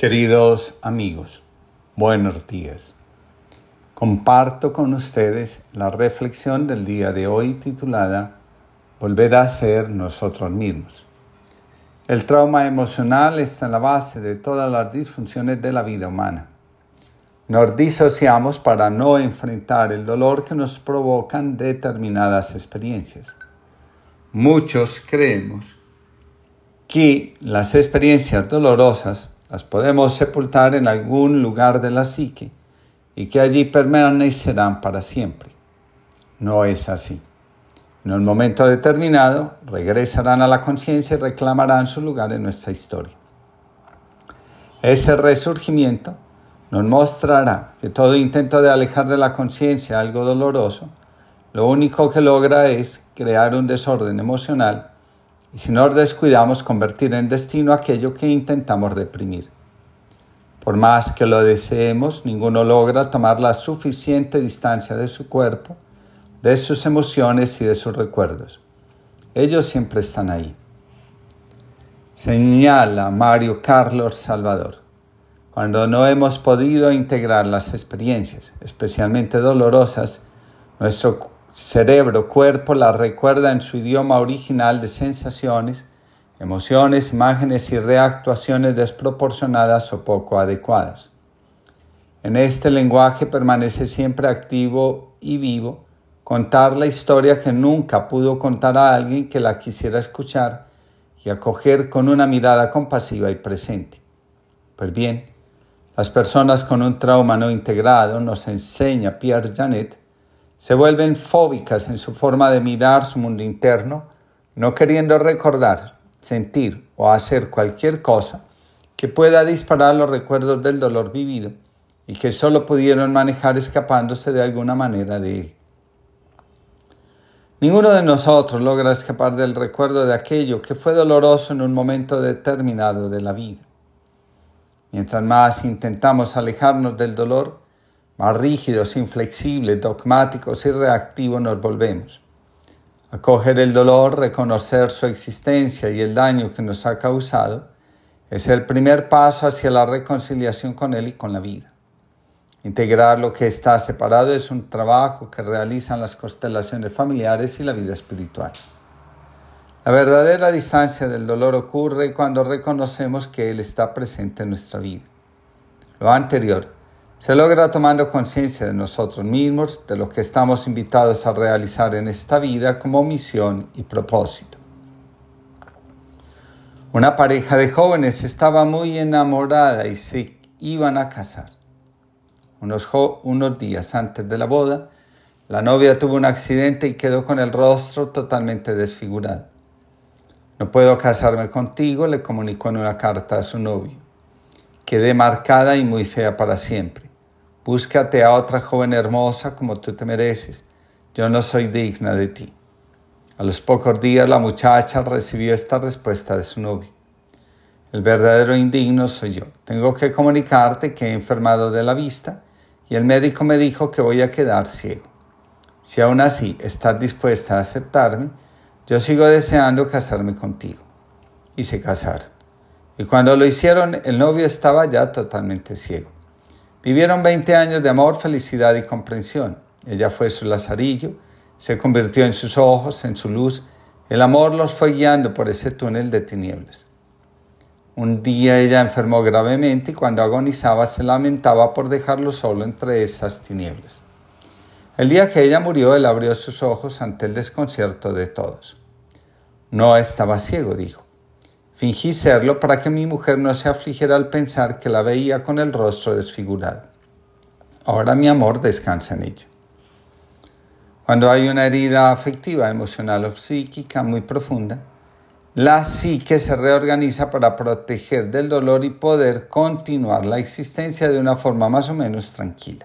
Queridos amigos, buenos días. Comparto con ustedes la reflexión del día de hoy titulada Volver a ser nosotros mismos. El trauma emocional está en la base de todas las disfunciones de la vida humana. Nos disociamos para no enfrentar el dolor que nos provocan determinadas experiencias. Muchos creemos que las experiencias dolorosas las podemos sepultar en algún lugar de la psique y que allí permanecerán para siempre. No es así. En un momento determinado regresarán a la conciencia y reclamarán su lugar en nuestra historia. Ese resurgimiento nos mostrará que todo intento de alejar de la conciencia algo doloroso, lo único que logra es crear un desorden emocional y si nos descuidamos convertir en destino aquello que intentamos reprimir. Por más que lo deseemos, ninguno logra tomar la suficiente distancia de su cuerpo, de sus emociones y de sus recuerdos. Ellos siempre están ahí. Señala Mario Carlos Salvador. Cuando no hemos podido integrar las experiencias, especialmente dolorosas, nuestro cerebro, cuerpo la recuerda en su idioma original de sensaciones, emociones, imágenes y reactuaciones desproporcionadas o poco adecuadas. En este lenguaje permanece siempre activo y vivo contar la historia que nunca pudo contar a alguien que la quisiera escuchar y acoger con una mirada compasiva y presente. Pues bien, las personas con un trauma no integrado, nos enseña Pierre Janet, se vuelven fóbicas en su forma de mirar su mundo interno, no queriendo recordar, sentir o hacer cualquier cosa que pueda disparar los recuerdos del dolor vivido y que solo pudieron manejar escapándose de alguna manera de él. Ninguno de nosotros logra escapar del recuerdo de aquello que fue doloroso en un momento determinado de la vida. Mientras más intentamos alejarnos del dolor, más rígidos, inflexibles, dogmáticos y reactivos nos volvemos. Acoger el dolor, reconocer su existencia y el daño que nos ha causado, es el primer paso hacia la reconciliación con él y con la vida. Integrar lo que está separado es un trabajo que realizan las constelaciones familiares y la vida espiritual. La verdadera distancia del dolor ocurre cuando reconocemos que Él está presente en nuestra vida. Lo anterior se logra tomando conciencia de nosotros mismos, de lo que estamos invitados a realizar en esta vida como misión y propósito. Una pareja de jóvenes estaba muy enamorada y se iban a casar. Unos, unos días antes de la boda, la novia tuvo un accidente y quedó con el rostro totalmente desfigurado. No puedo casarme contigo, le comunicó en una carta a su novio. Quedé marcada y muy fea para siempre. Búscate a otra joven hermosa como tú te mereces. Yo no soy digna de ti. A los pocos días la muchacha recibió esta respuesta de su novio. El verdadero indigno soy yo. Tengo que comunicarte que he enfermado de la vista y el médico me dijo que voy a quedar ciego. Si aún así estás dispuesta a aceptarme, yo sigo deseando casarme contigo. Y se casaron. Y cuando lo hicieron, el novio estaba ya totalmente ciego. Vivieron 20 años de amor, felicidad y comprensión. Ella fue su lazarillo, se convirtió en sus ojos, en su luz. El amor los fue guiando por ese túnel de tinieblas. Un día ella enfermó gravemente y cuando agonizaba se lamentaba por dejarlo solo entre esas tinieblas. El día que ella murió, él abrió sus ojos ante el desconcierto de todos. No estaba ciego, dijo. Fingí serlo para que mi mujer no se afligiera al pensar que la veía con el rostro desfigurado. Ahora mi amor descansa en ella. Cuando hay una herida afectiva, emocional o psíquica muy profunda, la psique se reorganiza para proteger del dolor y poder continuar la existencia de una forma más o menos tranquila.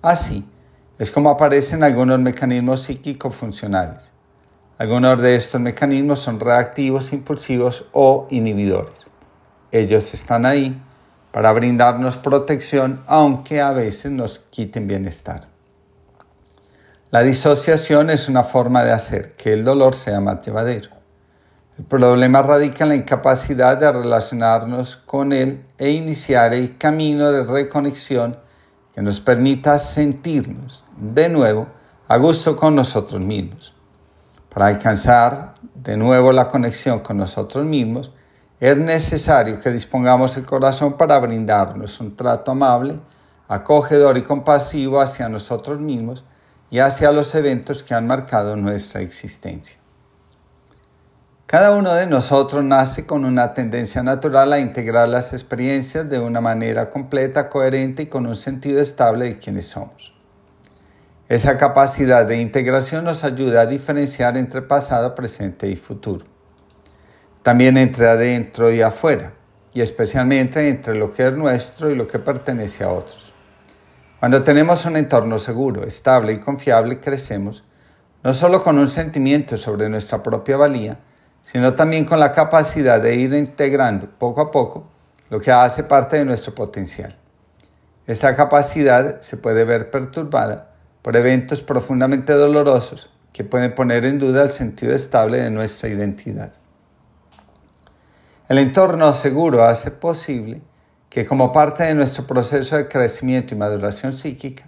Así es como aparecen algunos mecanismos psíquicos funcionales algunos de estos mecanismos son reactivos, impulsivos o inhibidores. Ellos están ahí para brindarnos protección, aunque a veces nos quiten bienestar. La disociación es una forma de hacer que el dolor sea más llevadero. El problema radica en la incapacidad de relacionarnos con Él e iniciar el camino de reconexión que nos permita sentirnos de nuevo a gusto con nosotros mismos. Para alcanzar de nuevo la conexión con nosotros mismos, es necesario que dispongamos el corazón para brindarnos un trato amable, acogedor y compasivo hacia nosotros mismos y hacia los eventos que han marcado nuestra existencia. Cada uno de nosotros nace con una tendencia natural a integrar las experiencias de una manera completa, coherente y con un sentido estable de quienes somos. Esa capacidad de integración nos ayuda a diferenciar entre pasado, presente y futuro. También entre adentro y afuera, y especialmente entre lo que es nuestro y lo que pertenece a otros. Cuando tenemos un entorno seguro, estable y confiable, crecemos no solo con un sentimiento sobre nuestra propia valía, sino también con la capacidad de ir integrando poco a poco lo que hace parte de nuestro potencial. Esta capacidad se puede ver perturbada por eventos profundamente dolorosos que pueden poner en duda el sentido estable de nuestra identidad. El entorno seguro hace posible que como parte de nuestro proceso de crecimiento y maduración psíquica,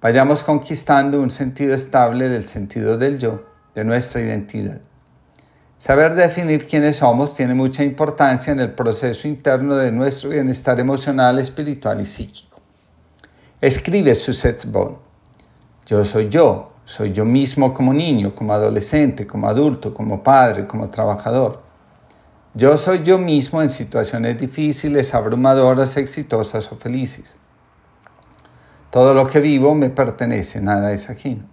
vayamos conquistando un sentido estable del sentido del yo, de nuestra identidad. Saber definir quiénes somos tiene mucha importancia en el proceso interno de nuestro bienestar emocional, espiritual y psíquico. Escribe Suzette Bond. Yo soy yo, soy yo mismo como niño, como adolescente, como adulto, como padre, como trabajador. Yo soy yo mismo en situaciones difíciles, abrumadoras, exitosas o felices. Todo lo que vivo me pertenece, nada es ajeno.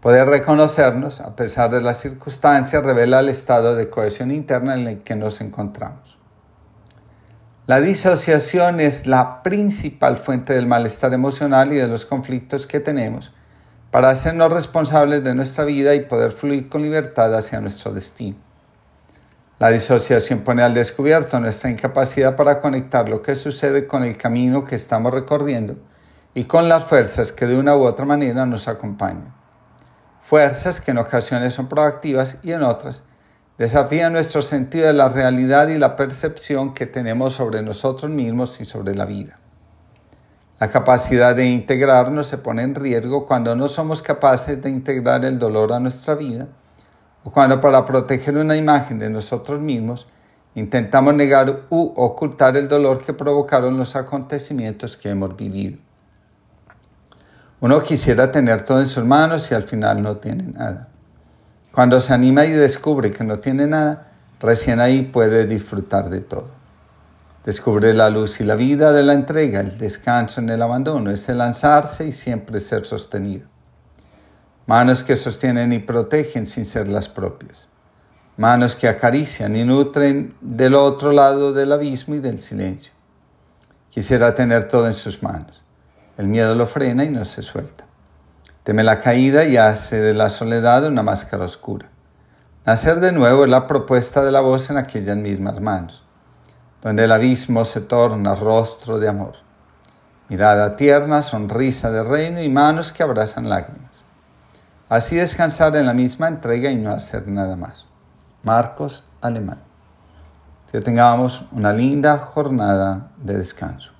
Poder reconocernos, a pesar de las circunstancias, revela el estado de cohesión interna en el que nos encontramos. La disociación es la principal fuente del malestar emocional y de los conflictos que tenemos para hacernos responsables de nuestra vida y poder fluir con libertad hacia nuestro destino. La disociación pone al descubierto nuestra incapacidad para conectar lo que sucede con el camino que estamos recorriendo y con las fuerzas que de una u otra manera nos acompañan fuerzas que en ocasiones son proactivas y en otras desafían nuestro sentido de la realidad y la percepción que tenemos sobre nosotros mismos y sobre la vida. La capacidad de integrarnos se pone en riesgo cuando no somos capaces de integrar el dolor a nuestra vida o cuando para proteger una imagen de nosotros mismos intentamos negar u ocultar el dolor que provocaron los acontecimientos que hemos vivido. Uno quisiera tener todo en sus manos y al final no tiene nada. Cuando se anima y descubre que no tiene nada, recién ahí puede disfrutar de todo. Descubre la luz y la vida de la entrega, el descanso en el abandono, ese lanzarse y siempre ser sostenido. Manos que sostienen y protegen sin ser las propias. Manos que acarician y nutren del otro lado del abismo y del silencio. Quisiera tener todo en sus manos el miedo lo frena y no se suelta. Teme la caída y hace de la soledad una máscara oscura. Nacer de nuevo es la propuesta de la voz en aquellas mismas manos, donde el abismo se torna rostro de amor. Mirada tierna, sonrisa de reino y manos que abrazan lágrimas. Así descansar en la misma entrega y no hacer nada más. Marcos Alemán. Que tengamos una linda jornada de descanso.